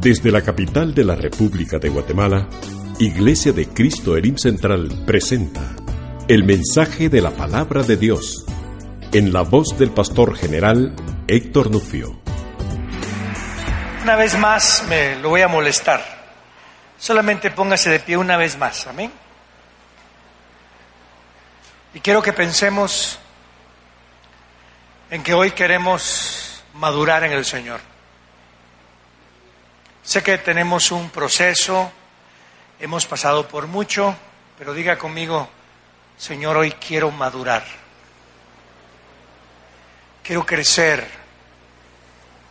Desde la capital de la República de Guatemala, Iglesia de Cristo Elim Central presenta el mensaje de la palabra de Dios en la voz del pastor general Héctor Nufio. Una vez más me lo voy a molestar. Solamente póngase de pie una vez más, amén. Y quiero que pensemos en que hoy queremos madurar en el Señor. Sé que tenemos un proceso, hemos pasado por mucho, pero diga conmigo, Señor, hoy quiero madurar. Quiero crecer,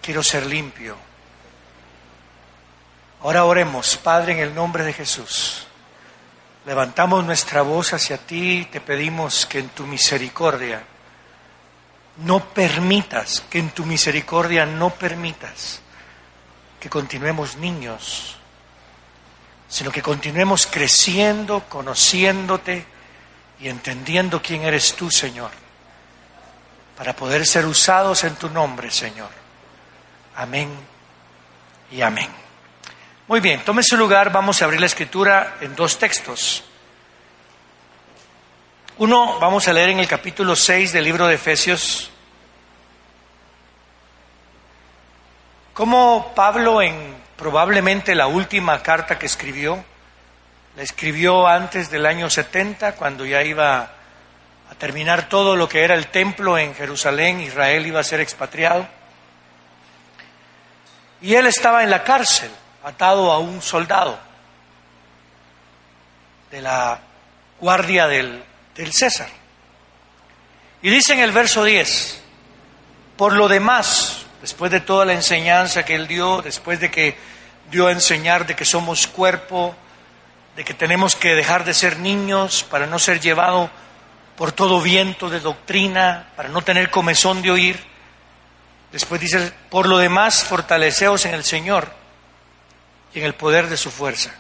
quiero ser limpio. Ahora oremos, Padre, en el nombre de Jesús. Levantamos nuestra voz hacia ti y te pedimos que en tu misericordia no permitas, que en tu misericordia no permitas que continuemos niños, sino que continuemos creciendo, conociéndote y entendiendo quién eres tú, Señor, para poder ser usados en tu nombre, Señor. Amén y amén. Muy bien, tome su lugar, vamos a abrir la escritura en dos textos. Uno, vamos a leer en el capítulo 6 del libro de Efesios, cómo Pablo en probablemente la última carta que escribió, la escribió antes del año 70, cuando ya iba a terminar todo lo que era el templo en Jerusalén, Israel iba a ser expatriado. Y él estaba en la cárcel, atado a un soldado de la guardia del del César. Y dice en el verso 10, por lo demás, después de toda la enseñanza que él dio, después de que dio a enseñar de que somos cuerpo, de que tenemos que dejar de ser niños para no ser llevado por todo viento de doctrina, para no tener comezón de oír. Después dice, por lo demás, fortaleceos en el Señor y en el poder de su fuerza.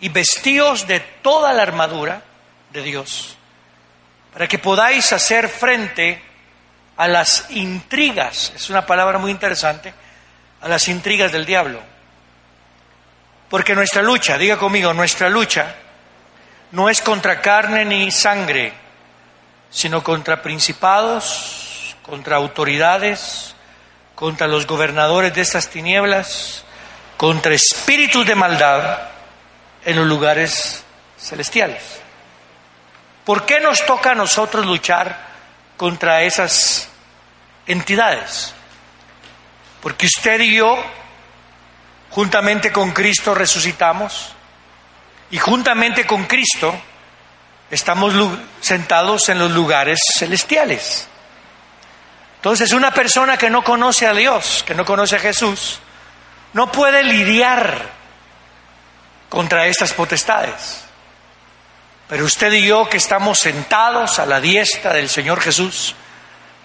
Y vestíos de toda la armadura de Dios, para que podáis hacer frente a las intrigas, es una palabra muy interesante, a las intrigas del diablo. Porque nuestra lucha, diga conmigo, nuestra lucha no es contra carne ni sangre, sino contra principados, contra autoridades, contra los gobernadores de estas tinieblas, contra espíritus de maldad en los lugares celestiales. ¿Por qué nos toca a nosotros luchar contra esas entidades? Porque usted y yo, juntamente con Cristo, resucitamos y juntamente con Cristo estamos sentados en los lugares celestiales. Entonces una persona que no conoce a Dios, que no conoce a Jesús, no puede lidiar contra estas potestades. Pero usted y yo que estamos sentados a la diestra del Señor Jesús,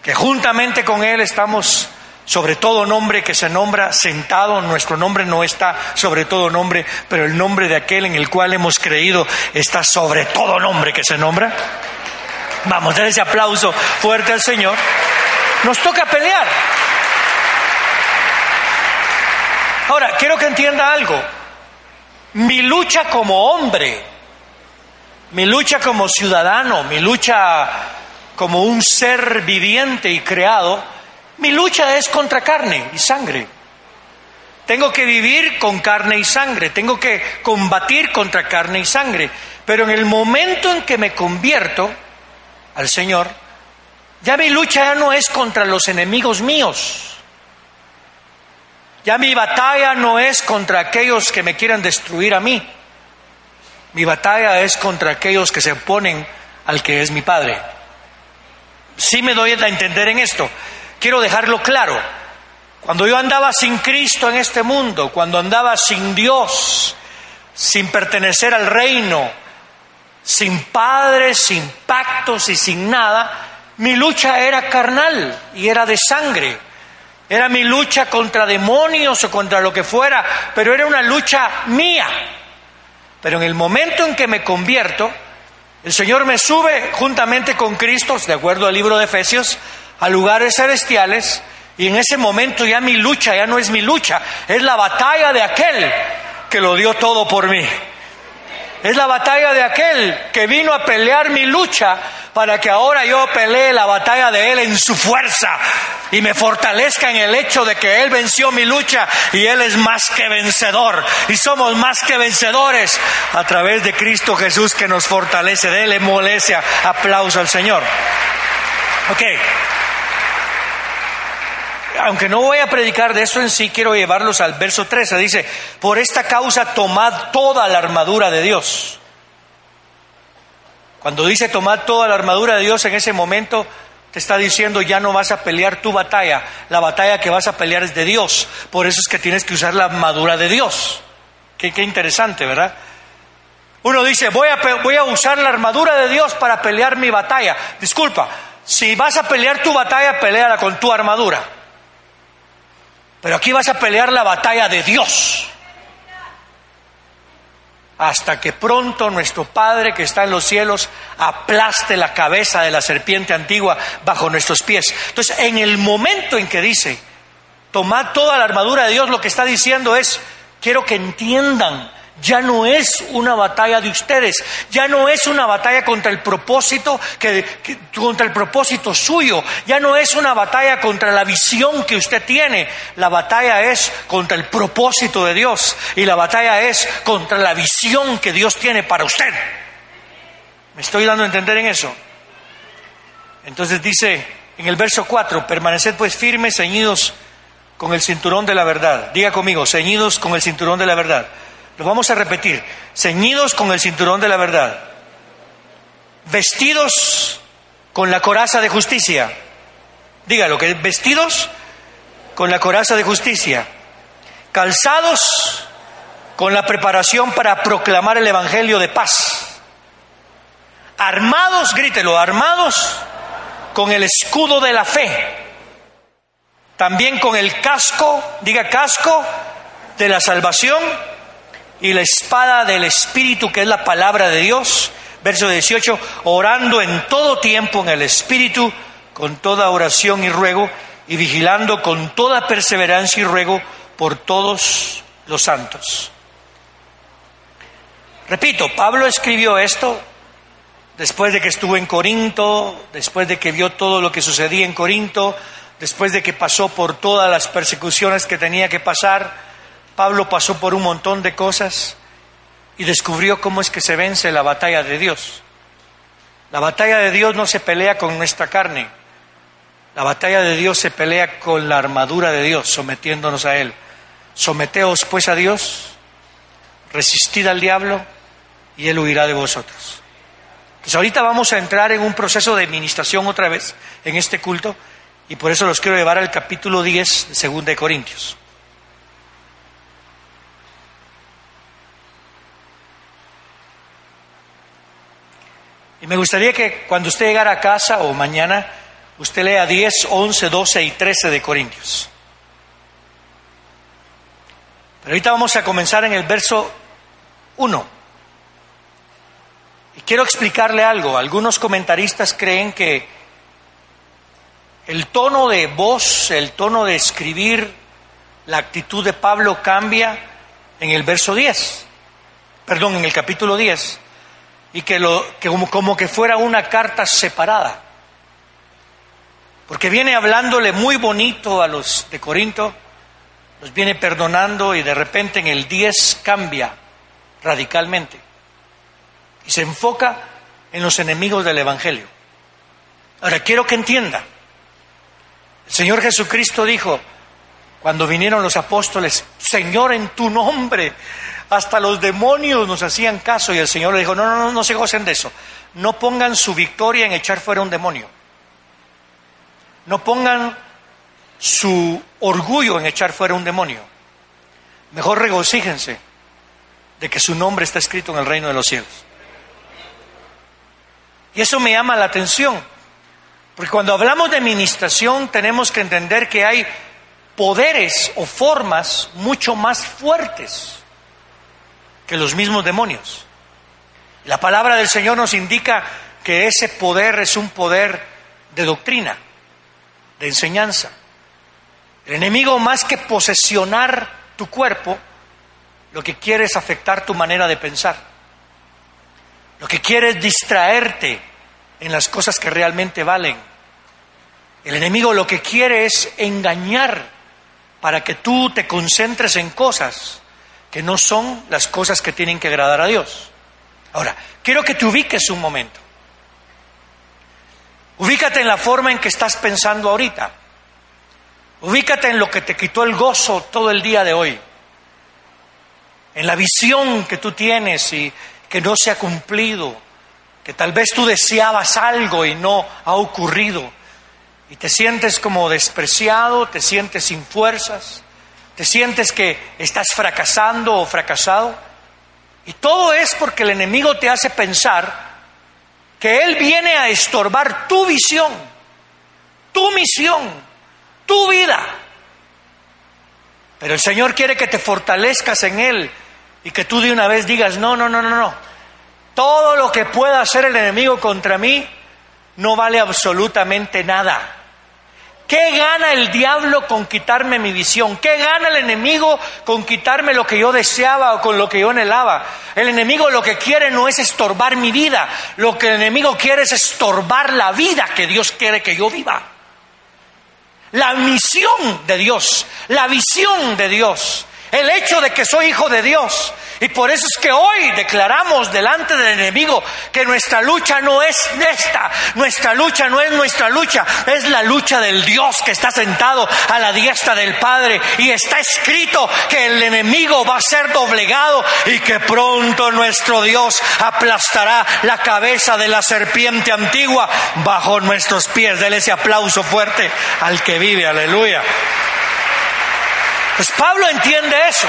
que juntamente con Él estamos sobre todo nombre que se nombra sentado, nuestro nombre no está sobre todo nombre, pero el nombre de aquel en el cual hemos creído está sobre todo nombre que se nombra. Vamos, dar ese aplauso fuerte al Señor. Nos toca pelear. Ahora, quiero que entienda algo. Mi lucha como hombre mi lucha como ciudadano, mi lucha como un ser viviente y creado, mi lucha es contra carne y sangre. Tengo que vivir con carne y sangre, tengo que combatir contra carne y sangre. Pero en el momento en que me convierto al Señor, ya mi lucha ya no es contra los enemigos míos. Ya mi batalla no es contra aquellos que me quieran destruir a mí. Mi batalla es contra aquellos que se oponen al que es mi Padre. Sí me doy a entender en esto. quiero dejarlo claro. Cuando yo andaba sin Cristo en este mundo, cuando andaba sin Dios, sin pertenecer al reino, sin padres, sin pactos y sin nada, mi lucha era carnal y era de sangre. Era mi lucha contra demonios o contra lo que fuera, pero era una lucha mía. Pero en el momento en que me convierto, el Señor me sube juntamente con Cristo, de acuerdo al libro de Efesios, a lugares celestiales y en ese momento ya mi lucha ya no es mi lucha, es la batalla de aquel que lo dio todo por mí. Es la batalla de aquel que vino a pelear mi lucha para que ahora yo pelee la batalla de Él en su fuerza y me fortalezca en el hecho de que Él venció mi lucha y Él es más que vencedor y somos más que vencedores a través de Cristo Jesús que nos fortalece. Dele molestia, aplauso al Señor. Ok. Aunque no voy a predicar de eso en sí, quiero llevarlos al verso 13. Dice, por esta causa tomad toda la armadura de Dios cuando dice tomar toda la armadura de Dios en ese momento, te está diciendo ya no vas a pelear tu batalla, la batalla que vas a pelear es de Dios. Por eso es que tienes que usar la armadura de Dios. Qué, interesante, ¿verdad? Uno dice, voy a, voy a usar la armadura de Dios para pelear mi batalla. Disculpa, si vas a pelear tu batalla, peleala con tu armadura. Pero aquí vas a pelear la batalla de Dios hasta que pronto nuestro Padre que está en los cielos aplaste la cabeza de la serpiente antigua bajo nuestros pies. Entonces, en el momento en que dice, tomad toda la armadura de Dios, lo que está diciendo es, quiero que entiendan ya no es una batalla de ustedes, ya no es una batalla contra el propósito que, contra el propósito suyo, ya no es una batalla contra la visión que usted tiene, la batalla es contra el propósito de Dios y la batalla es contra la visión que Dios tiene para usted. ¿Me estoy dando a entender en eso? Entonces dice en el verso 4, permaneced pues firmes, ceñidos con el cinturón de la verdad. Diga conmigo, ceñidos con el cinturón de la verdad. Lo vamos a repetir. Ceñidos con el cinturón de la verdad. Vestidos con la coraza de justicia. Dígalo, que vestidos con la coraza de justicia. Calzados con la preparación para proclamar el Evangelio de paz. Armados, grítelo, armados con el escudo de la fe. También con el casco, diga casco, de la salvación y la espada del Espíritu, que es la palabra de Dios. Verso 18, orando en todo tiempo en el Espíritu, con toda oración y ruego, y vigilando con toda perseverancia y ruego por todos los santos. Repito, Pablo escribió esto después de que estuvo en Corinto, después de que vio todo lo que sucedía en Corinto, después de que pasó por todas las persecuciones que tenía que pasar, Pablo pasó por un montón de cosas y descubrió cómo es que se vence la batalla de Dios. La batalla de Dios no se pelea con nuestra carne. La batalla de Dios se pelea con la armadura de Dios, sometiéndonos a Él. Someteos pues a Dios, resistid al diablo y Él huirá de vosotros. Entonces ahorita vamos a entrar en un proceso de administración otra vez en este culto y por eso los quiero llevar al capítulo 10 de 2 de Corintios. Me gustaría que cuando usted llegara a casa o mañana, usted lea 10, 11, 12 y 13 de Corintios. Pero ahorita vamos a comenzar en el verso 1. Y quiero explicarle algo. Algunos comentaristas creen que el tono de voz, el tono de escribir, la actitud de Pablo cambia en el verso 10. Perdón, en el capítulo 10 y que, lo, que como, como que fuera una carta separada. Porque viene hablándole muy bonito a los de Corinto, los viene perdonando y de repente en el 10 cambia radicalmente y se enfoca en los enemigos del Evangelio. Ahora quiero que entienda, el Señor Jesucristo dijo, cuando vinieron los apóstoles, Señor, en tu nombre hasta los demonios nos hacían caso y el Señor le dijo, no, no, no, se gocen de eso. No pongan su victoria en echar fuera un demonio. No pongan su orgullo en echar fuera un demonio. Mejor regocíjense de que su nombre está escrito en el reino de los cielos. Y eso me llama la atención, porque cuando hablamos de administración tenemos que entender que hay poderes o formas mucho más fuertes que los mismos demonios. La palabra del Señor nos indica que ese poder es un poder de doctrina, de enseñanza. El enemigo más que posesionar tu cuerpo, lo que quiere es afectar tu manera de pensar. Lo que quiere es distraerte en las cosas que realmente valen. El enemigo lo que quiere es engañar para que tú te concentres en cosas que no son las cosas que tienen que agradar a Dios. Ahora, quiero que te ubiques un momento. Ubícate en la forma en que estás pensando ahorita. Ubícate en lo que te quitó el gozo todo el día de hoy. En la visión que tú tienes y que no se ha cumplido. Que tal vez tú deseabas algo y no ha ocurrido. Y te sientes como despreciado, te sientes sin fuerzas. ¿Te sientes que estás fracasando o fracasado? Y todo es porque el enemigo te hace pensar que él viene a estorbar tu visión, tu misión, tu vida. Pero el Señor quiere que te fortalezcas en Él y que tú de una vez digas, no, no, no, no, no. Todo lo que pueda hacer el enemigo contra mí no vale absolutamente nada. ¿Qué gana el diablo con quitarme mi visión? ¿Qué gana el enemigo con quitarme lo que yo deseaba o con lo que yo anhelaba? El enemigo lo que quiere no es estorbar mi vida, lo que el enemigo quiere es estorbar la vida que Dios quiere que yo viva. La misión de Dios, la visión de Dios, el hecho de que soy hijo de Dios, y por eso es que hoy declaramos delante del enemigo que nuestra lucha no es esta, nuestra lucha no es nuestra lucha, es la lucha del Dios que está sentado a la diestra del Padre. Y está escrito que el enemigo va a ser doblegado y que pronto nuestro Dios aplastará la cabeza de la serpiente antigua bajo nuestros pies. Dele ese aplauso fuerte al que vive, aleluya. Pues Pablo entiende eso.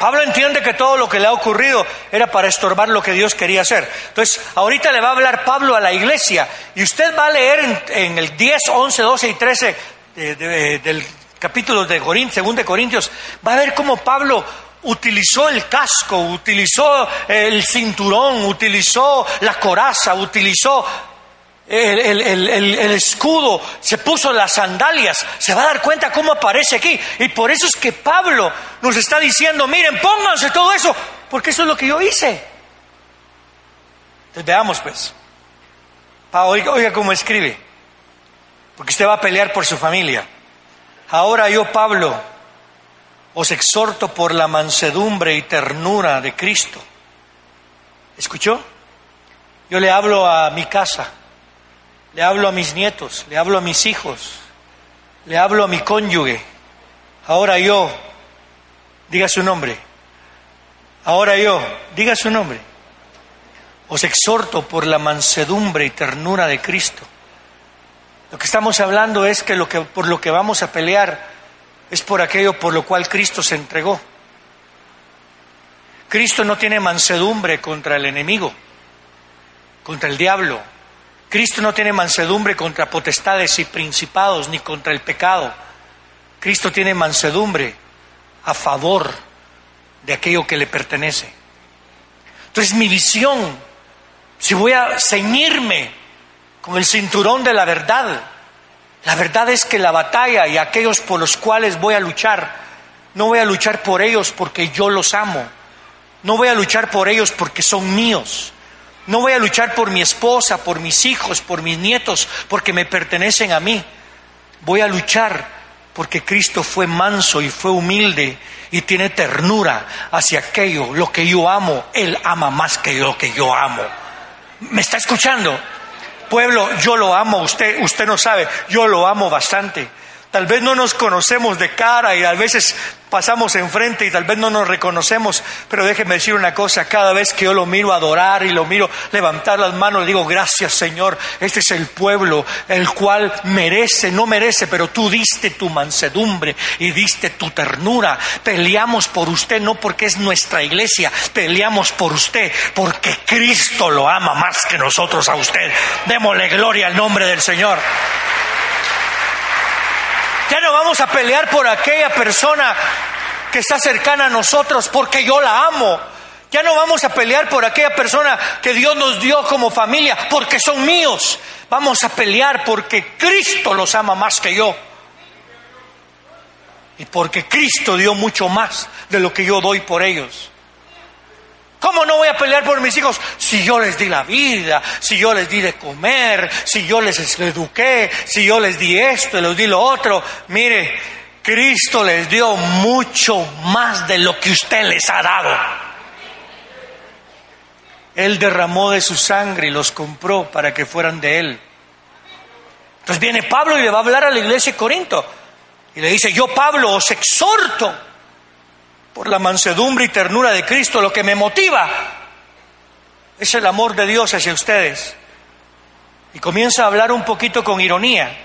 Pablo entiende que todo lo que le ha ocurrido era para estorbar lo que Dios quería hacer. Entonces, ahorita le va a hablar Pablo a la iglesia y usted va a leer en, el 10, 11, 12 y 13 del capítulo de Corintios, 2 de Corintios, va a ver cómo Pablo utilizó el casco, utilizó el cinturón, utilizó la coraza, utilizó el, escudo, se puso las sandalias, se va a dar cuenta cómo aparece aquí. Y por eso es que Pablo nos está diciendo, miren, pónganse todo eso, porque eso es lo que yo hice. Entonces veamos pues. Oiga, oiga cómo escribe, porque usted va a pelear por su familia. Ahora yo, Pablo, os exhorto por la mansedumbre y ternura de Cristo. ¿Escuchó? Yo le hablo a mi casa le hablo a mis nietos, le hablo a mis hijos, le hablo a mi cónyuge. Ahora yo, diga su nombre. Ahora yo, diga su nombre. Os exhorto por la mansedumbre y ternura de Cristo. Lo que estamos hablando es que, lo que por lo que vamos a pelear es por aquello por lo cual Cristo se entregó. Cristo no tiene mansedumbre contra el enemigo, contra el diablo, Cristo no tiene mansedumbre contra potestades y principados ni contra el pecado. Cristo tiene mansedumbre a favor de aquello que le pertenece. Entonces mi visión, si voy a ceñirme con el cinturón de la verdad, la verdad es que la batalla y aquellos por los cuales voy a luchar, no voy a luchar por ellos porque yo los amo, no voy a luchar por ellos porque son míos, no voy a luchar por mi esposa, por mis hijos, por mis nietos, porque me pertenecen a mí. Voy a luchar porque Cristo fue manso y fue humilde y tiene ternura hacia aquello, lo que yo amo. Él ama más que lo que yo amo. ¿Me está escuchando? Pueblo, yo lo amo, usted, usted no sabe, yo lo amo bastante. Tal vez no nos conocemos de cara y a veces pasamos enfrente y tal vez no nos reconocemos, pero déjeme decir una cosa, cada vez que yo lo miro adorar y lo miro levantar las manos, le digo, gracias Señor, este es el pueblo el cual merece, no merece, pero tú diste tu mansedumbre y diste tu ternura. Peleamos por usted no porque es nuestra iglesia, peleamos por usted porque Cristo lo ama más que nosotros a usted. Démosle gloria al nombre del Señor. Ya no vamos a pelear por aquella persona que está cercana a nosotros porque yo la amo. Ya no vamos a pelear por aquella persona que Dios nos dio como familia porque son míos. Vamos a pelear porque Cristo los ama más que yo. Y porque Cristo dio mucho más de lo que yo doy por ellos. ¿Cómo no voy a pelear por mis hijos si yo les di la vida, si yo les di de comer, si yo les eduqué, si yo les di esto les di lo otro? Mire, Cristo les dio mucho más de lo que usted les ha dado. Él derramó de su sangre y los compró para que fueran de Él. Entonces viene Pablo y le va a hablar a la iglesia de Corinto. Y le dice, yo Pablo os exhorto por la mansedumbre y ternura de Cristo, lo que me motiva es el amor de Dios hacia ustedes. Y comienza a hablar un poquito con ironía.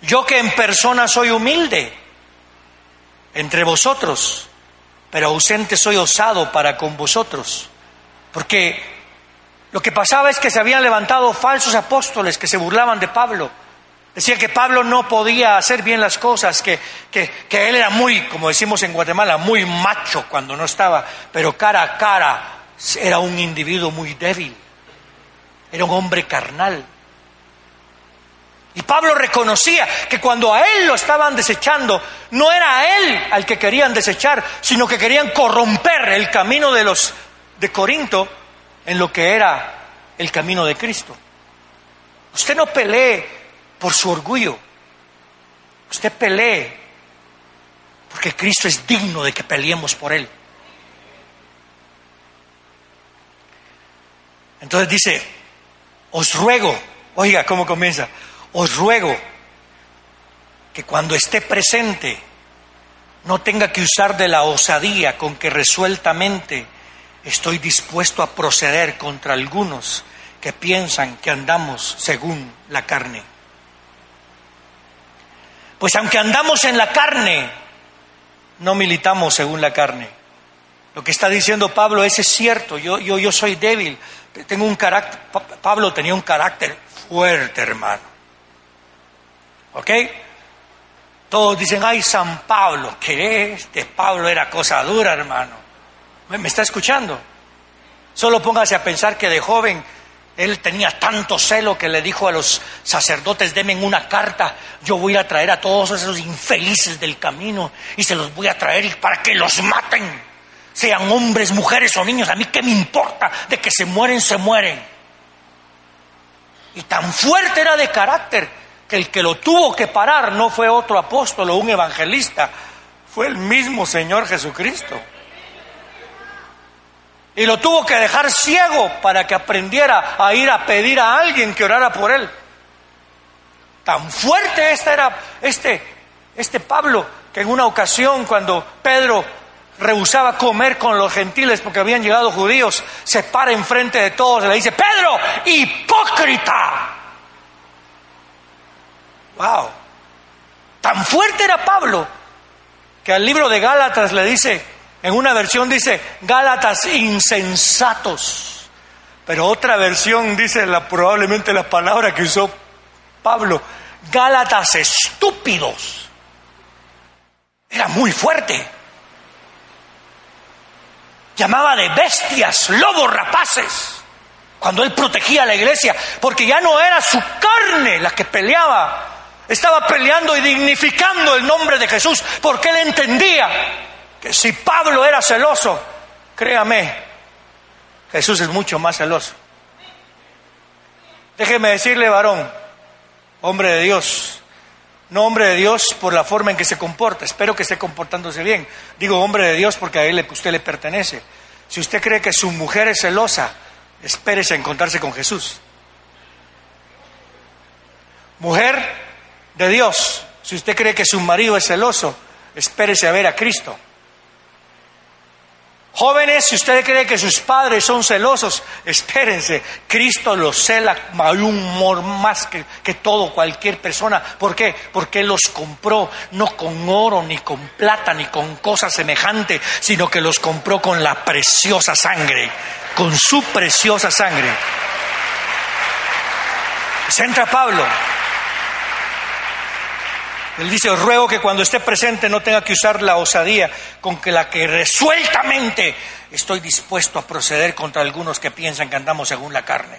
Yo que en persona soy humilde entre vosotros, pero ausente soy osado para con vosotros. Porque lo que pasaba es que se habían levantado falsos apóstoles que se burlaban de Pablo Decía que Pablo no podía hacer bien las cosas, que, que, él era muy, como decimos en Guatemala, muy macho cuando no estaba, pero cara a cara era un individuo muy débil, era un hombre carnal. Y Pablo reconocía que cuando a él lo estaban desechando, no era a él al que querían desechar, sino que querían corromper el camino de los de Corinto en lo que era el camino de Cristo. Usted no pelee por su orgullo. Usted pelee porque Cristo es digno de que peleemos por Él. Entonces dice, os ruego, oiga cómo comienza, os ruego que cuando esté presente no tenga que usar de la osadía con que resueltamente estoy dispuesto a proceder contra algunos que piensan que andamos según la carne. Pues aunque andamos en la carne, no militamos según la carne. Lo que está diciendo Pablo es, es cierto, yo, yo, yo soy débil, tengo un carácter, Pablo tenía un carácter fuerte, hermano. ¿Ok? Todos dicen, ay, San Pablo, que este Pablo era cosa dura, hermano. ¿Me está escuchando? Solo póngase a pensar que de joven él tenía tanto celo que le dijo a los sacerdotes, denme una carta, yo voy a traer a todos esos infelices del camino y se los voy a traer para que los maten. Sean hombres, mujeres o niños, a mí qué me importa, de que se mueren, se mueren. Y tan fuerte era de carácter que el que lo tuvo que parar no fue otro apóstol o un evangelista, fue el mismo Señor Jesucristo y lo tuvo que dejar ciego para que aprendiera a ir a pedir a alguien que orara por él. Tan fuerte este era este, este Pablo que en una ocasión cuando Pedro rehusaba comer con los gentiles porque habían llegado judíos, se para enfrente de todos y le dice, Pedro, hipócrita. Wow. Tan fuerte era Pablo que al libro de Gálatas le dice, en una versión dice Gálatas insensatos, pero otra versión dice la, probablemente la palabra que usó Pablo, Gálatas estúpidos. Era muy fuerte. Llamaba de bestias, lobos rapaces, cuando él protegía a la iglesia, porque ya no era su carne la que peleaba, estaba peleando y dignificando el nombre de Jesús, porque él entendía que si Pablo era celoso, créame, Jesús es mucho más celoso. Déjeme decirle, varón, hombre de Dios, no hombre de Dios por la forma en que se comporta, espero que esté comportándose bien. Digo hombre de Dios porque a él usted le pertenece. Si usted cree que su mujer es celosa, espérese a encontrarse con Jesús. Mujer de Dios, Si usted cree que su marido es celoso, espérese a ver a Cristo. Jóvenes, si usted cree que sus padres son celosos, espérense, Cristo los cela, más que, que, todo, cualquier persona. ¿Por qué? Porque los compró no con oro, ni con plata, ni con cosas semejantes, sino que los compró con la preciosa sangre, con su preciosa sangre. Se entra Pablo él dice, ruego que cuando esté presente no tenga que usar la osadía con que la que resueltamente estoy dispuesto a proceder contra algunos que piensan que andamos según la carne.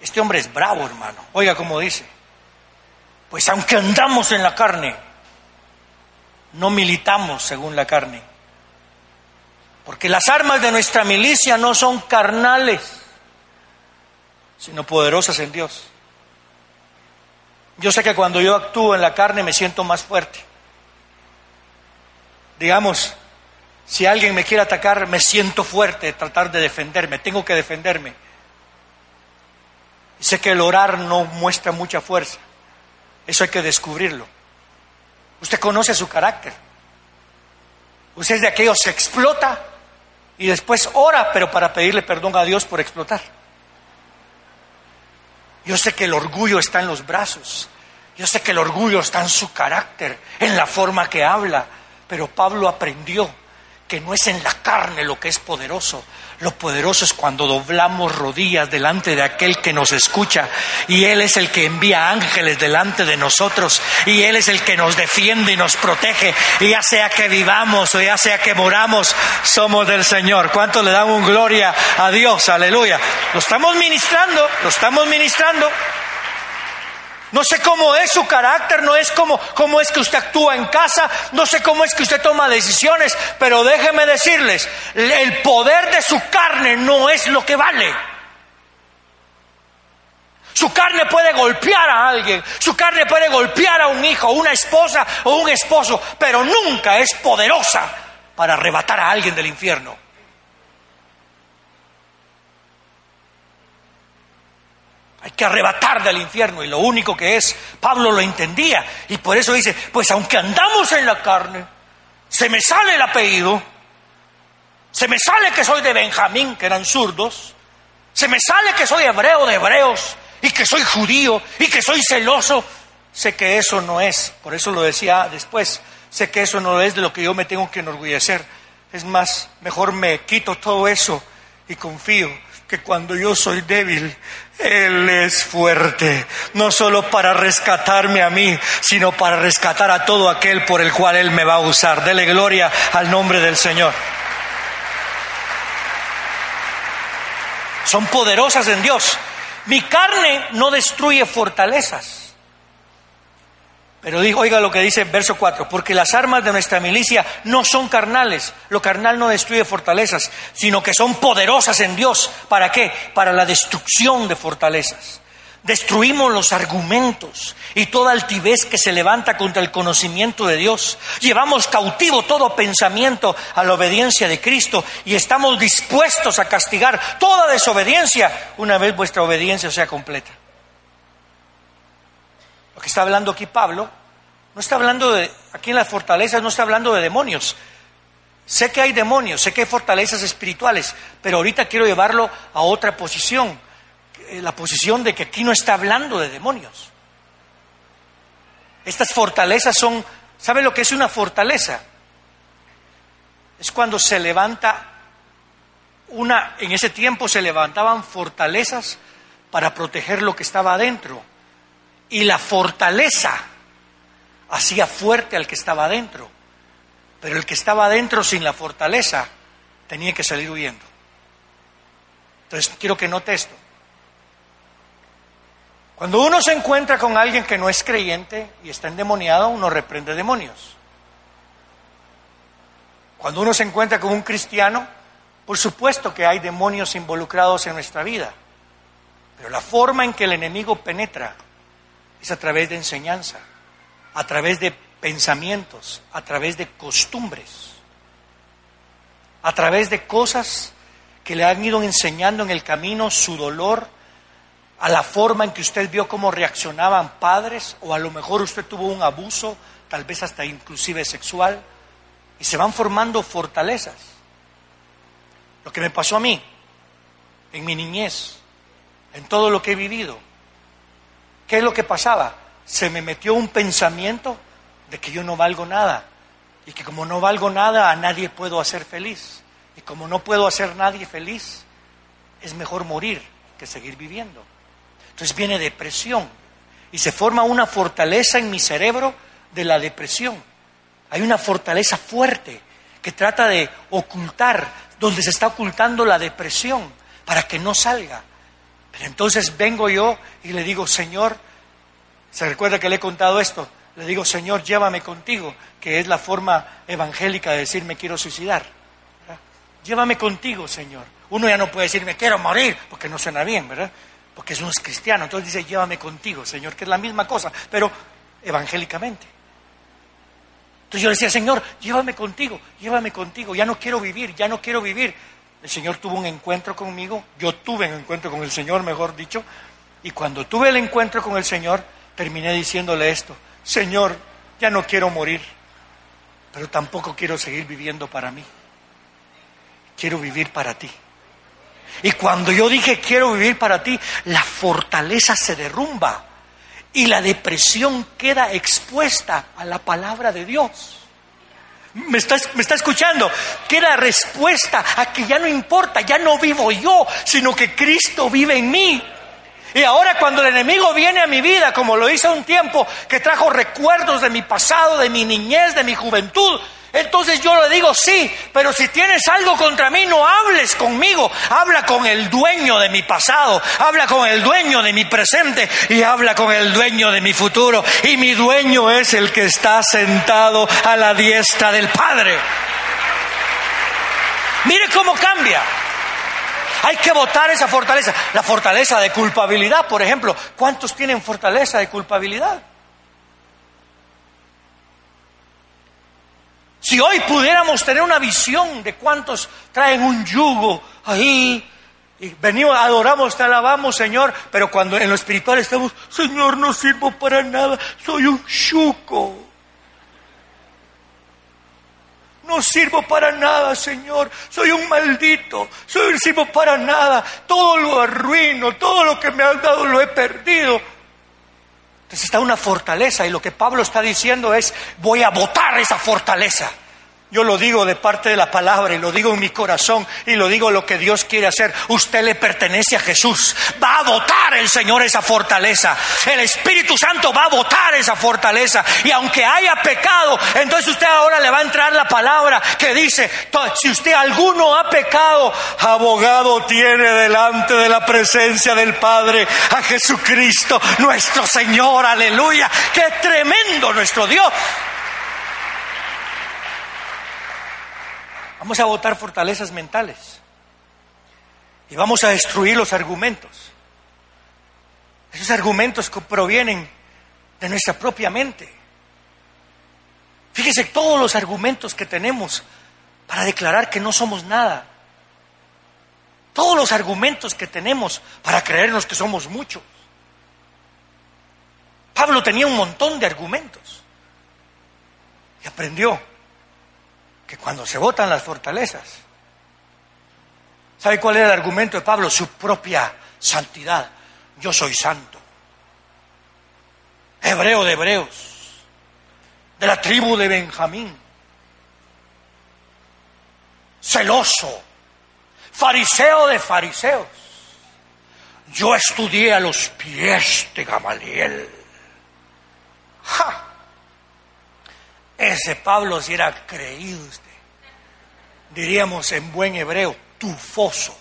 Este hombre es bravo, hermano. Oiga cómo dice. Pues aunque andamos en la carne, no militamos según la carne. Porque las armas de nuestra milicia no son carnales, sino poderosas en Dios yo sé que cuando yo actúo en la carne me siento más fuerte. Digamos, si alguien me quiere atacar, me siento fuerte, tratar de defenderme, tengo que defenderme. sé que el orar no muestra mucha fuerza, eso hay que descubrirlo. Usted conoce su carácter. Usted es de aquellos que explota y después ora, pero para pedirle perdón a Dios por explotar. Yo sé que el orgullo está en los brazos. Yo sé que el orgullo está en su carácter, en la forma que habla. Pero Pablo aprendió que no es en la carne lo que es poderoso. Lo poderoso es cuando doblamos rodillas delante de aquel que nos escucha y Él es el que envía ángeles delante de nosotros y Él es el que nos defiende y nos protege y ya sea que vivamos o ya sea que moramos, somos del Señor. ¿Cuánto le damos gloria a Dios? Aleluya. Lo estamos ministrando, lo estamos ministrando. No sé cómo es su carácter, no es cómo, cómo es que usted actúa en casa, no sé cómo es que usted toma decisiones, pero déjeme decirles, el poder de su carne no es lo que vale. Su carne puede golpear a alguien, su carne puede golpear a un hijo, una esposa o un esposo, pero nunca es poderosa para arrebatar a alguien del infierno. Hay que arrebatar del infierno y lo único que es, Pablo lo entendía y por eso dice, pues aunque andamos en la carne, se me sale el apellido, se me sale que soy de Benjamín, que eran zurdos, se me sale que soy hebreo de hebreos y que soy judío y que soy celoso, sé que eso no es, por eso lo decía después, sé que eso no es de lo que yo me tengo que enorgullecer, es más, mejor me quito todo eso y confío que cuando yo soy débil, Él es fuerte, no solo para rescatarme a mí, sino para rescatar a todo aquel por el cual Él me va a usar. Dele gloria al nombre del Señor. Son poderosas en Dios. Mi carne no destruye fortalezas. Pero digo, oiga lo que dice el verso 4, porque las armas de nuestra milicia no son carnales, lo carnal no destruye fortalezas, sino que son poderosas en Dios. ¿Para qué? Para la destrucción de fortalezas. Destruimos los argumentos y toda altivez que se levanta contra el conocimiento de Dios. Llevamos cautivo todo pensamiento a la obediencia de Cristo y estamos dispuestos a castigar toda desobediencia una vez vuestra obediencia sea completa. Está hablando aquí Pablo, no está hablando de, aquí en las fortalezas no está hablando de demonios. Sé que hay demonios, sé que hay fortalezas espirituales, pero ahorita quiero llevarlo a otra posición, eh, la posición de que aquí no está hablando de demonios. Estas fortalezas son, ¿sabe lo que es una fortaleza? Es cuando se levanta una, en ese tiempo se levantaban fortalezas para proteger lo que estaba adentro y la fortaleza hacía fuerte al que estaba adentro. Pero el que estaba adentro sin la fortaleza tenía que salir huyendo. Entonces quiero que note esto. Cuando uno se encuentra con alguien que no es creyente y está endemoniado, uno reprende demonios. Cuando uno se encuentra con un cristiano, por supuesto que hay demonios involucrados en nuestra vida. Pero la forma en que el enemigo penetra es a través de enseñanza, a través de pensamientos, a través de costumbres, a través de cosas que le han ido enseñando en el camino su dolor a la forma en que usted vio cómo reaccionaban padres, o a lo mejor usted tuvo un abuso, tal vez hasta inclusive sexual, y se van formando fortalezas. Lo que me pasó a mí, en mi niñez, en todo lo que he vivido, ¿qué es lo que pasaba? Se me metió un pensamiento de que yo no valgo nada, y que como no valgo nada, a nadie puedo hacer feliz. Y como no puedo hacer nadie feliz, es mejor morir que seguir viviendo. Entonces viene depresión y se forma una fortaleza en mi cerebro de la depresión. Hay una fortaleza fuerte que trata de ocultar, donde se está ocultando la depresión, para que no salga. Entonces vengo yo y le digo, Señor, ¿se recuerda que le he contado esto? Le digo, Señor, llévame contigo, que es la forma evangélica de decir, me quiero suicidar. Llévame contigo, Señor. Uno ya no puede decir, me quiero morir, porque no suena bien, ¿verdad? porque uno es cristiano. Entonces dice, llévame contigo, Señor, que es la misma cosa, pero evangélicamente. Entonces yo decía, Señor, llévame contigo, llévame contigo, ya no quiero vivir, ya no quiero vivir. El Señor tuvo un encuentro conmigo, yo tuve un encuentro con el Señor, mejor dicho, y cuando tuve el encuentro con el Señor, terminé diciéndole esto, Señor, ya no quiero morir, pero tampoco quiero seguir viviendo para mí, quiero vivir para ti. Y cuando yo dije quiero vivir para ti, la fortaleza se derrumba y la depresión queda expuesta a la palabra de Dios. ¿Me está, me está escuchando? Queda respuesta a que ya no importa, ya no vivo yo, sino que Cristo vive en mí. Y ahora cuando el enemigo viene a mi vida, como lo hizo un tiempo, que trajo recuerdos de mi pasado, de mi niñez, de mi juventud, entonces yo le digo, sí, pero si tienes algo contra mí, no hables conmigo. Habla con el dueño de mi pasado, habla con el dueño de mi presente y habla con el dueño de mi futuro. Y mi dueño es el que está sentado a la diestra del Padre. Mire cómo cambia. Hay que votar esa fortaleza. La fortaleza de culpabilidad, por ejemplo. ¿Cuántos tienen fortaleza de culpabilidad? Si hoy pudiéramos tener una visión de cuántos traen un yugo ahí, y venimos, adoramos, te alabamos, Señor, pero cuando en lo espiritual estamos, Señor, no sirvo para nada, soy un chuco. No sirvo para nada, Señor. Soy un maldito. Soy, no sirvo para nada. Todo lo arruino. Todo lo que me has dado lo he perdido. Entonces está una fortaleza y lo que Pablo está diciendo es, voy a votar esa fortaleza. Yo lo digo de parte de la palabra y lo digo en mi corazón y lo digo lo que Dios quiere hacer. Usted le pertenece a Jesús. Va a votar el Señor esa fortaleza. El Espíritu Santo va a votar esa fortaleza. Y aunque haya pecado, entonces usted ahora le va a entrar la palabra que dice, si usted alguno ha pecado, abogado tiene delante de la presencia del Padre a Jesucristo, nuestro Señor. Aleluya. Qué tremendo nuestro Dios. Vamos a votar fortalezas mentales. Y vamos a destruir los argumentos. Esos argumentos que provienen de nuestra propia mente. Fíjese todos los argumentos que tenemos para declarar que no somos nada. Todos los argumentos que tenemos para creernos que somos muchos. Pablo tenía un montón de argumentos y aprendió que cuando se votan las fortalezas, ¿sabe cuál era el argumento de Pablo? Su propia santidad. Yo soy santo. Hebreo de hebreos, de la tribu de Benjamín. Celoso, fariseo de fariseos. Yo estudié a los pies de Gamaliel. Ese Pablo si era creído usted. Diríamos en buen hebreo, tufoso.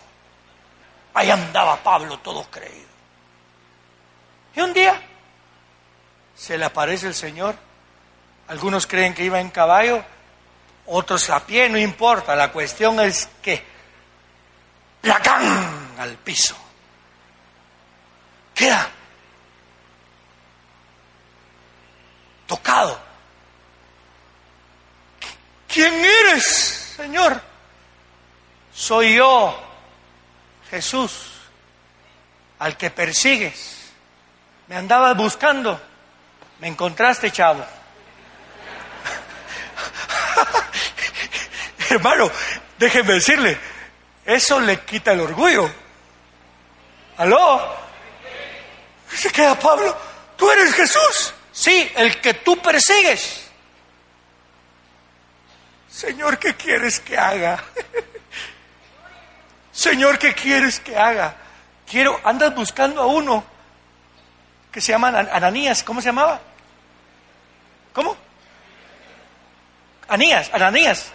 Ahí andaba Pablo todo creído. Y un día se le aparece el Señor. Algunos creen que iba en caballo, otros a pie, no importa. La cuestión es que placán al piso. Queda tocado ¿Quién eres, Señor? Soy yo, Jesús. al que persigues. Me andabas buscando, me encontraste, chavo. Hermano, déjeme decirle, eso le quita el orgullo. ¿Aló? Se queda Pablo, tú eres Jesús. Sí, el que tú persigues. Señor, ¿qué quieres que haga? Señor, ¿qué quieres que haga? Quiero, andas buscando a uno que se llama Ananías, ¿cómo se llamaba? ¿Cómo? Anías, Ananías.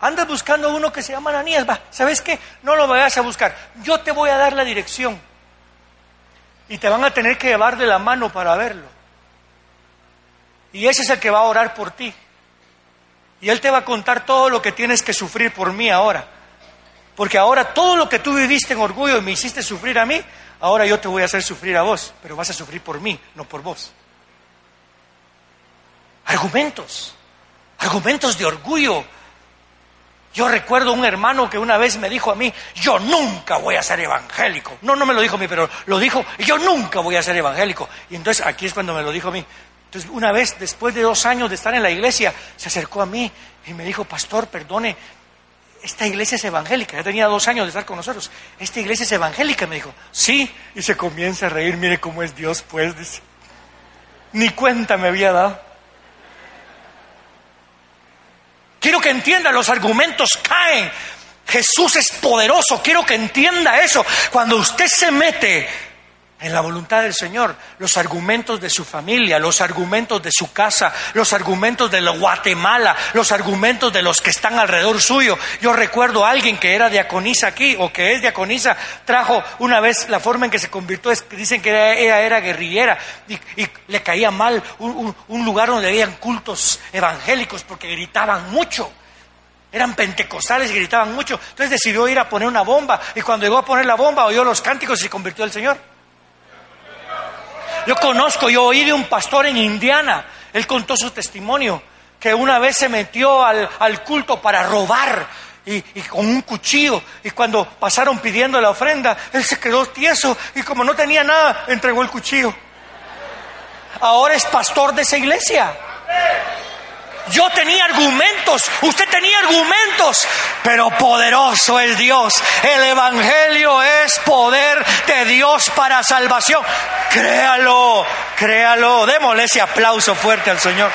Andas buscando a uno que se llama Ananías, va, ¿sabes qué? No lo vayas a buscar. Yo te voy a dar la dirección. Y te van a tener que llevar de la mano para verlo. Y ese es el que va a orar por ti. Y Él te va a contar todo lo que tienes que sufrir por mí ahora. Porque ahora todo lo que tú viviste en orgullo y me hiciste sufrir a mí, ahora yo te voy a hacer sufrir a vos, pero vas a sufrir por mí, no por vos. Argumentos, argumentos de orgullo. Yo recuerdo un hermano que una vez me dijo a mí, yo nunca voy a ser evangélico. No, no me lo dijo a mí, pero lo dijo, yo nunca voy a ser evangélico. Y entonces aquí es cuando me lo dijo a mí, entonces, una vez, después de dos años de estar en la iglesia, se acercó a mí y me dijo, pastor, perdone, esta iglesia es evangélica. Ya tenía dos años de estar con nosotros. Esta iglesia es evangélica, me dijo. Sí, y se comienza a reír, mire cómo es Dios, pues. Ni cuenta me había dado. Quiero que entienda, los argumentos caen. Jesús es poderoso, quiero que entienda eso. Cuando usted se mete en la voluntad del Señor, los argumentos de su familia, los argumentos de su casa, los argumentos de Guatemala, los argumentos de los que están alrededor suyo. Yo recuerdo a alguien que era diaconisa aquí o que es diaconisa, trajo una vez la forma en que se convirtió, dicen que ella era, guerrillera y, le caía mal un, lugar donde habían cultos evangélicos porque gritaban mucho. Eran pentecostales y gritaban mucho. Entonces decidió ir a poner una bomba y cuando llegó a poner la bomba oyó los cánticos y se convirtió el Señor. Yo conozco, yo oí de un pastor en Indiana, él contó su testimonio, que una vez se metió al, culto para robar y, con un cuchillo. Y cuando pasaron pidiendo la ofrenda, él se quedó tieso y como no tenía nada, entregó el cuchillo. Ahora es pastor de esa iglesia. Yo tenía argumentos, usted tenía argumentos, pero poderoso es Dios. El Evangelio es poder de Dios para salvación. Créalo, créalo. Démosle ese aplauso fuerte al Señor.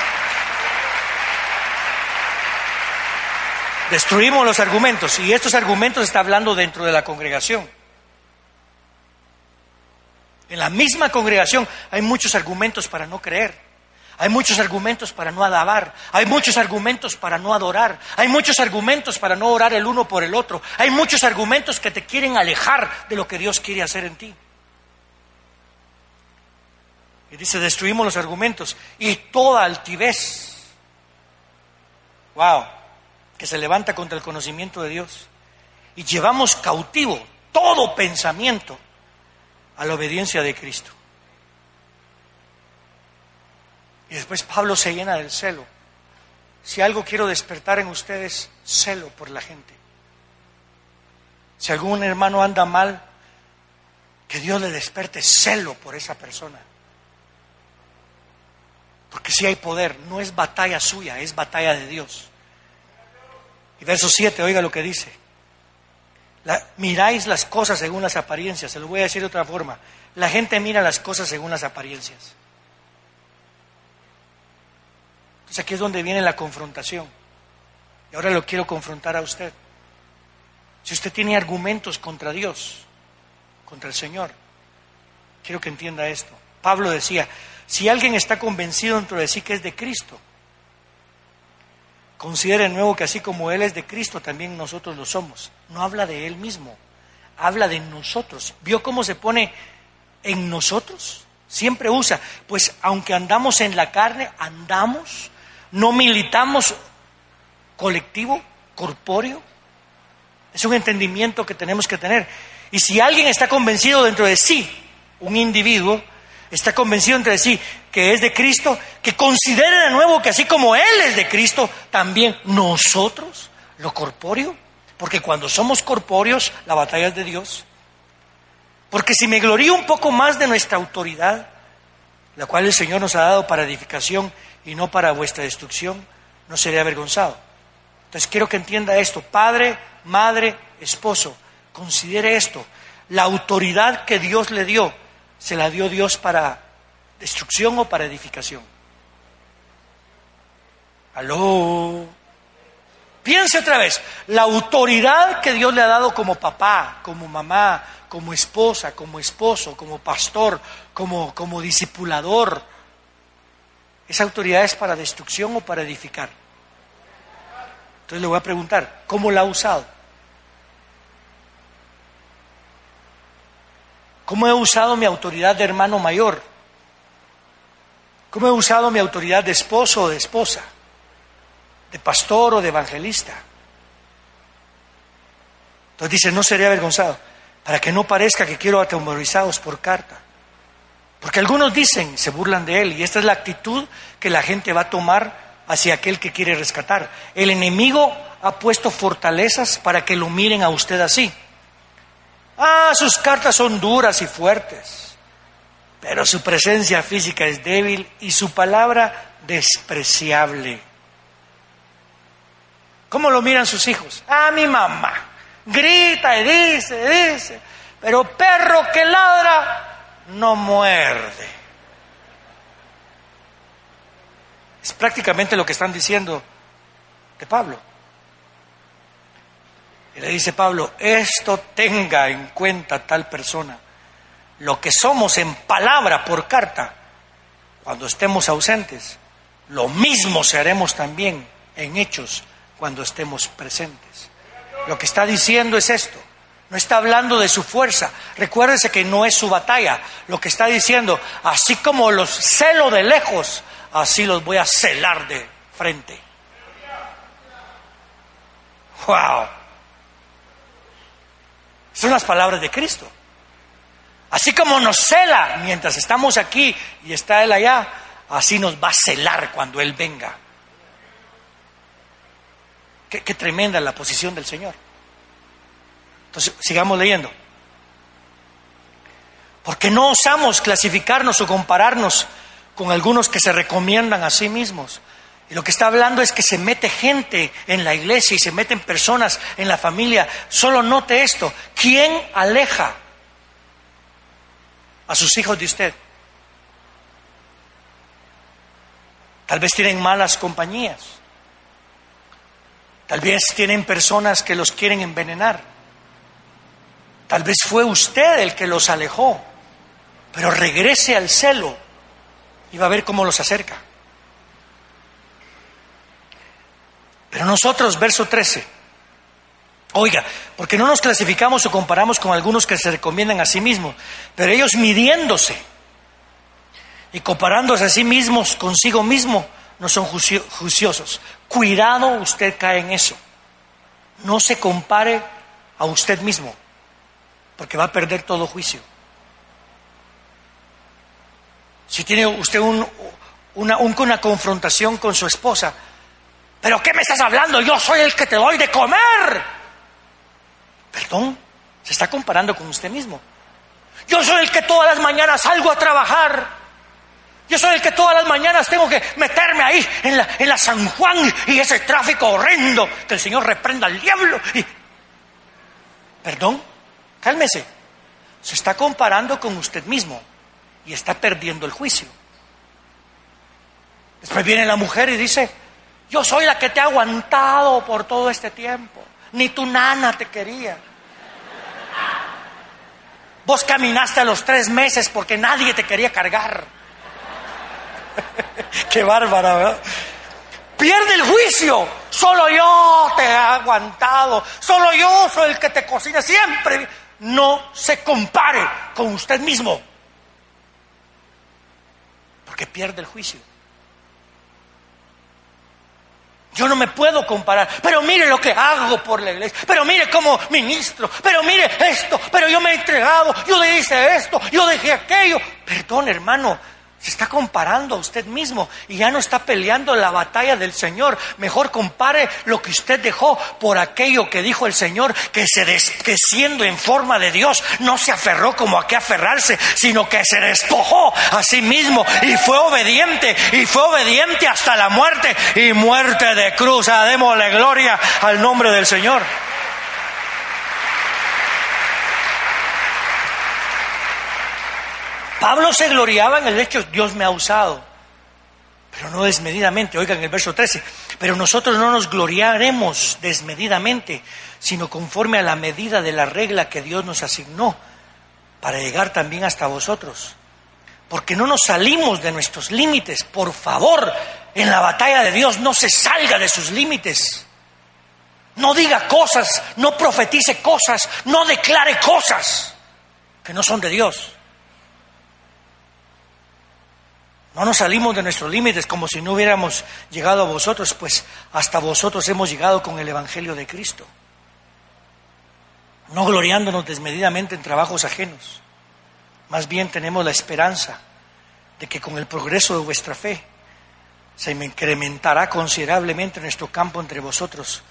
Destruimos los argumentos y estos argumentos está hablando dentro de la congregación. En la misma congregación hay muchos argumentos para no creer. Hay muchos argumentos para no alabar, hay muchos argumentos para no adorar, hay muchos argumentos para no orar el uno por el otro, hay muchos argumentos que te quieren alejar de lo que Dios quiere hacer en ti. Y dice, destruimos los argumentos y toda altivez, wow, que se levanta contra el conocimiento de Dios. Y llevamos cautivo todo pensamiento a la obediencia de Cristo. Y después Pablo se llena del celo. Si algo quiero despertar en ustedes, celo por la gente. Si algún hermano anda mal, que Dios le desperte celo por esa persona. Porque si hay poder, no es batalla suya, es batalla de Dios. Y verso 7, oiga lo que dice. miráis las cosas según las apariencias. Se lo voy a decir de otra forma. La gente mira las cosas según las apariencias. Entonces aquí es donde viene la confrontación. Y ahora lo quiero confrontar a usted. Si usted tiene argumentos contra Dios, contra el Señor, quiero que entienda esto. Pablo decía, si alguien está convencido dentro de sí que es de Cristo, considere de nuevo que así como Él es de Cristo, también nosotros lo somos. No habla de Él mismo, habla de nosotros. ¿Vio cómo se pone en nosotros? Siempre usa, pues aunque andamos en la carne, andamos no militamos colectivo, corpóreo. Es un entendimiento que tenemos que tener. Y si alguien está convencido dentro de sí, un individuo, está convencido dentro de sí que es de Cristo, que considere de nuevo que así como Él es de Cristo, también nosotros, lo corpóreo, porque cuando somos corpóreos, la batalla es de Dios. Porque si me glorío un poco más de nuestra autoridad, la cual el Señor nos ha dado para edificación y no para vuestra destrucción, no seré avergonzado. Entonces quiero que entienda esto, padre, madre, esposo, considere esto, la autoridad que Dios le dio, se la dio Dios para destrucción o para edificación. Aló. Piense otra vez, la autoridad que Dios le ha dado como papá, como mamá, como esposa, como esposo, como pastor, como, como discipulador, ¿esa autoridad es para destrucción o para edificar? Entonces le voy a preguntar, ¿cómo la ha usado? ¿Cómo he usado mi autoridad de hermano mayor? ¿Cómo he usado mi autoridad de esposo o de esposa? ¿De pastor o de evangelista? Entonces dice, no seré avergonzado, para que no parezca que quiero atemorizados por carta. Porque algunos dicen, se burlan de él, y esta es la actitud que la gente va a tomar hacia aquel que quiere rescatar. El enemigo ha puesto fortalezas para que lo miren a usted así. Ah, sus cartas son duras y fuertes, pero su presencia física es débil y su palabra despreciable. ¿Cómo lo miran sus hijos? Ah, mi mamá. Grita y dice, dice. Pero perro que ladra no muerde. Es prácticamente lo que están diciendo de Pablo. Y le dice Pablo, esto tenga en cuenta tal persona. Lo que somos en palabra por carta, cuando estemos ausentes, lo mismo se haremos también en hechos cuando estemos presentes. Lo que está diciendo es esto. No está hablando de su fuerza. Recuérdese que no es su batalla. Lo que está diciendo, así como los celo de lejos, así los voy a celar de frente. ¡Wow! Son las palabras de Cristo. Así como nos cela mientras estamos aquí y está Él allá, así nos va a celar cuando Él venga. Qué, tremenda la posición del Señor. Entonces, sigamos leyendo. Porque no osamos clasificarnos o compararnos con algunos que se recomiendan a sí mismos. Y lo que está hablando es que se mete gente en la iglesia y se meten personas en la familia. Solo note esto. ¿Quién aleja a sus hijos de usted? Tal vez tienen malas compañías. Tal vez tienen personas que los quieren envenenar. Tal vez fue usted el que los alejó. Pero regrese al celo y va a ver cómo los acerca. Pero nosotros, verso 13, oiga, porque no nos clasificamos o comparamos con algunos que se recomiendan a sí mismos, pero ellos midiéndose y comparándose a sí mismos consigo mismo, no son juiciosos. Cuidado, usted cae en eso. No se compare a usted mismo, porque va a perder todo juicio. Si tiene usted una, una confrontación con su esposa, ¿pero qué me estás hablando? Yo soy el que te doy de comer. Perdón, se está comparando con usted mismo. Yo soy el que todas las mañanas salgo a trabajar. Yo soy el que todas las mañanas tengo que meterme ahí en la, en la San Juan y ese tráfico horrendo. Que el Señor reprenda al diablo. Perdón, cálmese. Se está comparando con usted mismo y está perdiendo el juicio. Después viene la mujer y dice, yo soy la que te ha aguantado por todo este tiempo. Ni tu nana te quería. Vos caminaste a los tres meses porque nadie te quería cargar. Qué bárbara, ¿verdad? Pierde el juicio. Solo yo te he aguantado. Solo yo soy el que te cocina siempre. No se compare con usted mismo. Porque pierde el juicio. Yo no me puedo comparar, pero mire lo que hago por la iglesia, pero mire cómo ministro, pero mire esto, pero yo me he entregado, yo hice esto, yo dejé aquello. Perdón, hermano, Se está comparando a usted mismo y ya no está peleando la batalla del Señor. Mejor compare lo que usted dejó por aquello que dijo el Señor, que, se que siendo en forma de Dios no se aferró como a que aferrarse, sino que se despojó a sí mismo y fue obediente y fue obediente hasta la muerte y muerte de cruz. Ah, gloria al nombre del Señor. Pablo se gloriaba en el hecho, Dios me ha usado, pero no desmedidamente. Oigan el verso 13, pero nosotros no nos gloriaremos desmedidamente, sino conforme a la medida de la regla que Dios nos asignó, para llegar también hasta vosotros. Porque no nos salimos de nuestros límites. Por favor, en la batalla de Dios no se salga de sus límites. No diga cosas, no profetice cosas, no declare cosas que no son de Dios. No nos salimos de nuestros límites como si no hubiéramos llegado a vosotros, pues hasta vosotros hemos llegado con el Evangelio de Cristo. No gloriándonos desmedidamente en trabajos ajenos. Más bien tenemos la esperanza de que con el progreso de vuestra fe se incrementará considerablemente nuestro campo entre vosotros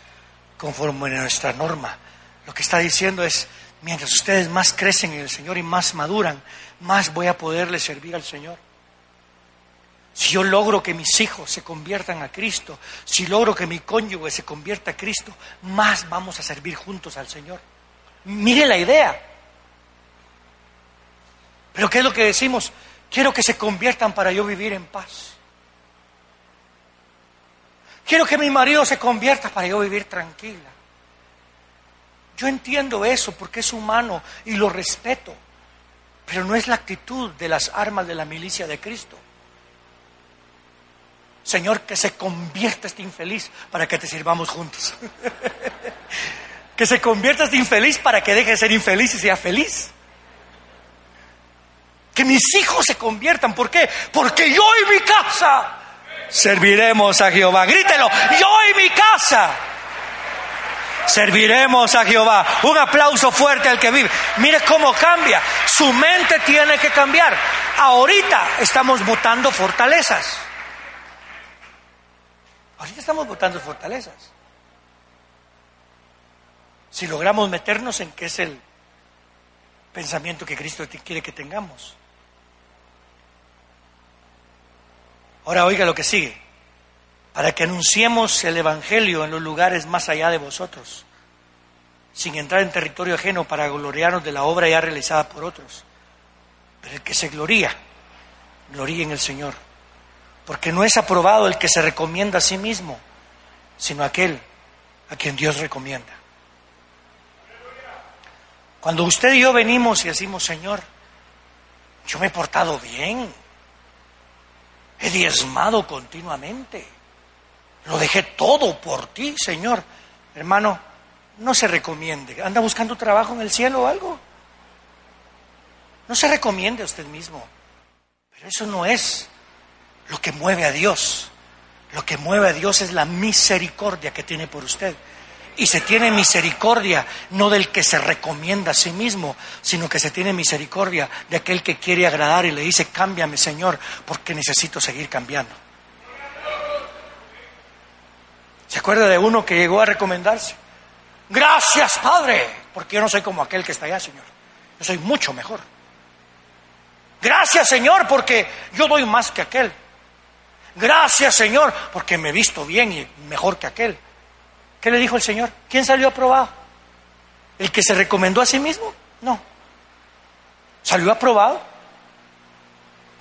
conforme a nuestra norma. Lo que está diciendo es, mientras ustedes más crecen en el Señor y más maduran, más voy a poderle servir al Señor. Si yo logro que mis hijos se conviertan a Cristo, si logro que mi cónyuge se convierta a Cristo, más vamos a servir juntos al Señor. Mire la idea. Pero ¿qué es lo que decimos? Quiero que se conviertan para yo vivir en paz. Quiero que mi marido se convierta para yo vivir tranquila. Yo entiendo eso porque es humano y lo respeto, pero no es la actitud de las armas de la milicia de Cristo. Señor, que se convierta este infeliz para que te sirvamos juntos. que se convierta este infeliz para que deje de ser infeliz y sea feliz. Que mis hijos se conviertan. ¿Por qué? Porque yo y mi casa serviremos a Jehová. Grítelo, yo y mi casa serviremos a Jehová. Un aplauso fuerte al que vive. Mire cómo cambia. Su mente tiene que cambiar. Ahorita estamos votando fortalezas. Ahorita estamos votando fortalezas. Si logramos meternos en qué es el pensamiento que Cristo quiere que tengamos. Ahora oiga lo que sigue. Para que anunciemos el Evangelio en los lugares más allá de vosotros, sin entrar en territorio ajeno para gloriarnos de la obra ya realizada por otros. Pero el que se gloría, gloría en el Señor. Porque no es aprobado el que se recomienda a sí mismo, sino aquel a quien Dios recomienda. Cuando usted y yo venimos y decimos, Señor, yo me he portado bien, he diezmado continuamente, lo dejé todo por ti, Señor. Hermano, no se recomiende. ¿Anda buscando trabajo en el cielo o algo? No se recomiende a usted mismo. Pero eso no es lo que mueve a Dios. Lo que mueve a Dios es la misericordia que tiene por usted. Y se tiene misericordia no del que se recomienda a sí mismo, sino que se tiene misericordia de aquel que quiere agradar y le dice, cámbiame Señor, porque necesito seguir cambiando. ¿Se acuerda de uno que llegó a recomendarse? Gracias Padre, porque yo no soy como aquel que está allá, Señor. Yo soy mucho mejor. Gracias Señor, porque yo doy más que aquel. Gracias Señor, porque me he visto bien y mejor que aquel. ¿Qué le dijo el Señor? ¿Quién salió aprobado? ¿El que se recomendó a sí mismo? No. ¿Salió aprobado?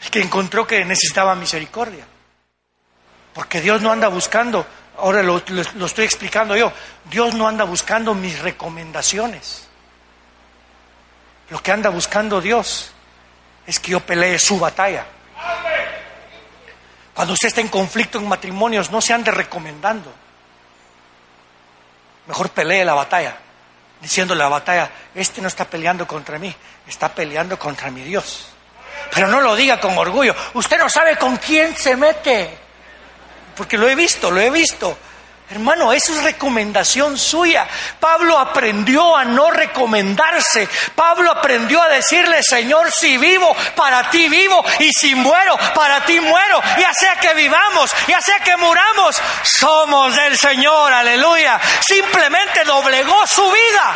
El que encontró que necesitaba misericordia. Porque Dios no anda buscando, ahora lo, lo estoy explicando yo, Dios no anda buscando mis recomendaciones. Lo que anda buscando Dios es que yo pelee su batalla. Cuando usted está en conflicto en matrimonios, no se ande recomendando. Mejor pelee la batalla, diciéndole la batalla, este no está peleando contra mí, está peleando contra mi Dios. Pero no lo diga con orgullo, usted no sabe con quién se mete, porque lo he visto, lo he visto. Hermano, eso es recomendación suya. Pablo aprendió a no recomendarse. Pablo aprendió a decirle, Señor, si vivo, para ti vivo, y si muero, para ti muero. Ya sea que vivamos, ya sea que muramos, somos del Señor, aleluya. Simplemente doblegó su vida.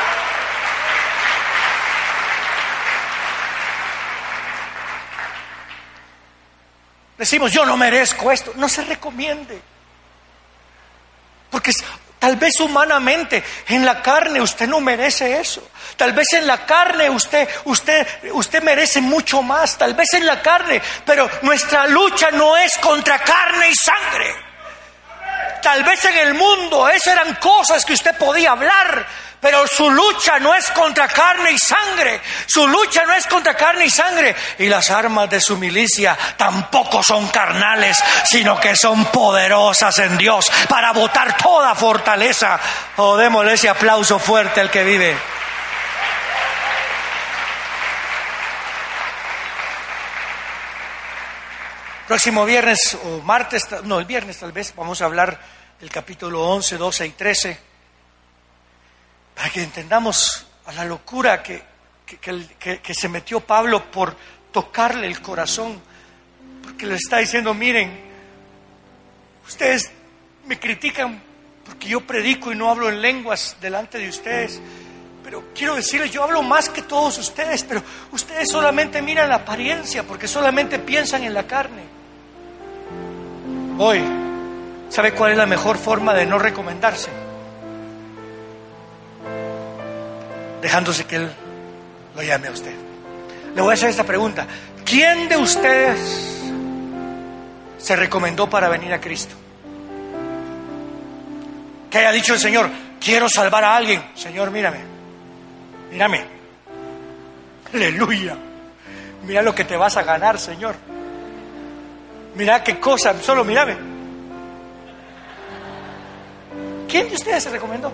Decimos, yo no merezco esto. No se recomiende. Porque tal vez humanamente en la carne usted no merece eso. Tal vez en la carne usted, usted, usted merece mucho más. Tal vez en la carne, pero nuestra lucha no es contra carne y sangre. Tal vez en el mundo esas eran cosas que usted podía hablar, pero su lucha no es contra carne y sangre. Su lucha no es contra carne y sangre. Y las armas de su milicia tampoco son carnales, sino que son poderosas en Dios para botar toda fortaleza. Oh, démosle ese aplauso fuerte al que vive. Próximo viernes o martes, no, el viernes tal vez, vamos a hablar del capítulo 11, 12 y 13 para que entendamos a la locura que, que, se metió Pablo por tocarle el corazón, porque le está diciendo, miren, ustedes me critican porque yo predico y no hablo en lenguas delante de ustedes, pero quiero decirles, yo hablo más que todos ustedes, pero ustedes solamente miran la apariencia porque solamente piensan en la carne. Hoy, ¿sabe cuál es la mejor forma de no recomendarse? dejándose que Él lo llame a usted. Le voy a hacer esta pregunta. ¿Quién de ustedes se recomendó para venir a Cristo? Que haya dicho el Señor, quiero salvar a alguien. Señor, mírame, mírame. Aleluya. Mira lo que te vas a ganar, Señor. Mira qué cosa, solo mírame. ¿Quién de ustedes se recomendó?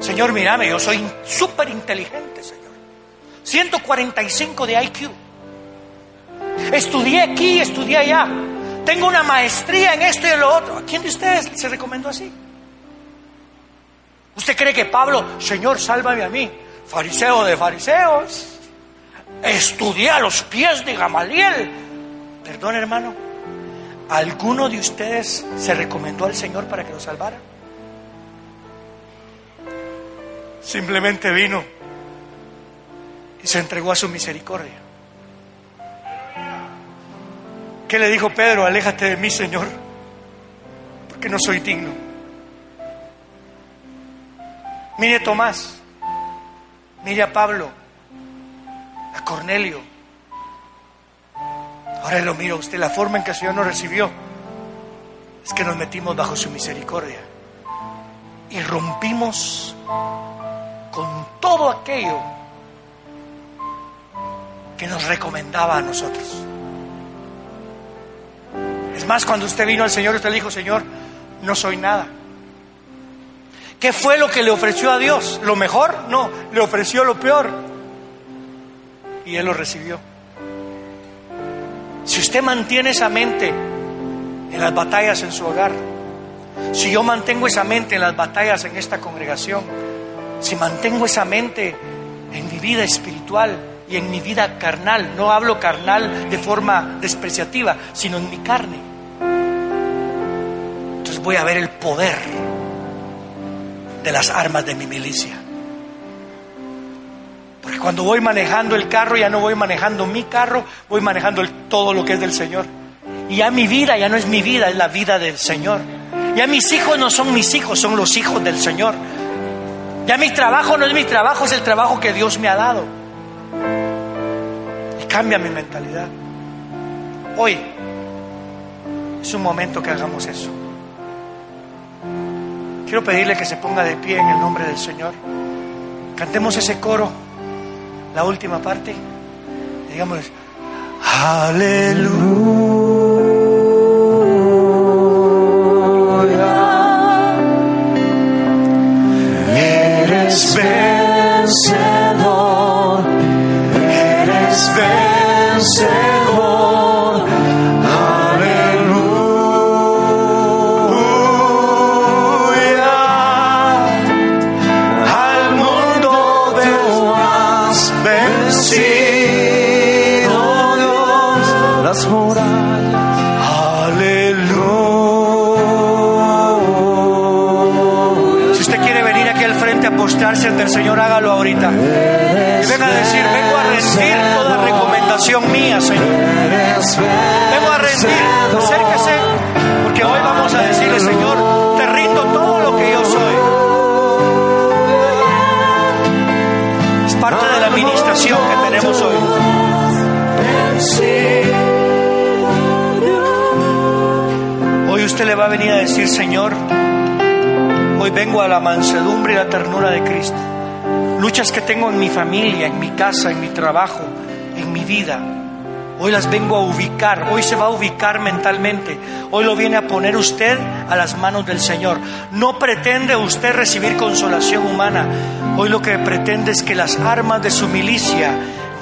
Señor, mírame, yo soy súper inteligente, Señor. 145 de IQ. Estudié aquí, estudié allá. Tengo una maestría en esto y en lo otro. ¿A quién de ustedes se recomendó así? ¿Usted cree que Pablo, Señor, sálvame a mí, fariseo de fariseos? Estudié a los pies de Gamaliel. Perdón, hermano. ¿Alguno de ustedes se recomendó al Señor para que lo salvara? Simplemente vino y se entregó a su misericordia. ¿Qué le dijo Pedro? Aléjate de mí, Señor, porque no soy digno. Mire Tomás, mire a Pablo, a Cornelio. Ahora lo miro usted, la forma en que el Señor nos recibió es que nos metimos bajo su misericordia y rompimos con todo aquello que nos recomendaba a nosotros. Es más, cuando usted vino al Señor, usted le dijo, Señor, no soy nada. ¿Qué fue lo que le ofreció a Dios? ¿Lo mejor? No, le ofreció lo peor. Y Él lo recibió. Si usted mantiene esa mente en las batallas en su hogar, si yo mantengo esa mente en las batallas en esta congregación, si mantengo esa mente en mi vida espiritual y en mi vida carnal, no hablo carnal de forma despreciativa, sino en mi carne, entonces voy a ver el poder de las armas de mi milicia. Cuando voy manejando el carro, ya no voy manejando mi carro, voy manejando todo lo que es del Señor. Y ya mi vida ya no es mi vida, es la vida del Señor. Ya mis hijos no son mis hijos, son los hijos del Señor. Ya mi trabajo no es mi trabajo, es el trabajo que Dios me ha dado. Y cambia mi mentalidad. Hoy es un momento que hagamos eso. Quiero pedirle que se ponga de pie en el nombre del Señor. Cantemos ese coro, la última parte. Digamos, aleluya. Hoy. Hoy usted le va a venir a decir, Señor, hoy vengo a la mansedumbre y la ternura de Cristo. Luchas que tengo en mi familia, en mi casa, en mi trabajo, en mi vida. Hoy las vengo a ubicar, hoy se va a ubicar mentalmente, hoy lo viene a poner usted a las manos del Señor. No pretende usted recibir consolación humana, hoy lo que pretende es que las armas de su milicia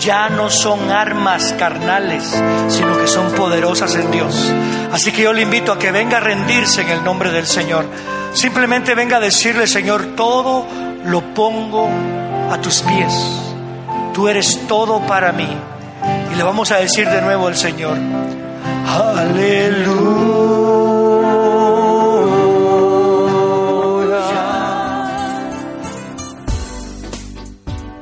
ya no son armas carnales, sino que son poderosas en Dios. Así que yo le invito a que venga a rendirse en el nombre del Señor. Simplemente venga a decirle, Señor, todo lo pongo a tus pies. Tú eres todo para mí. Y le vamos a decir de nuevo al Señor,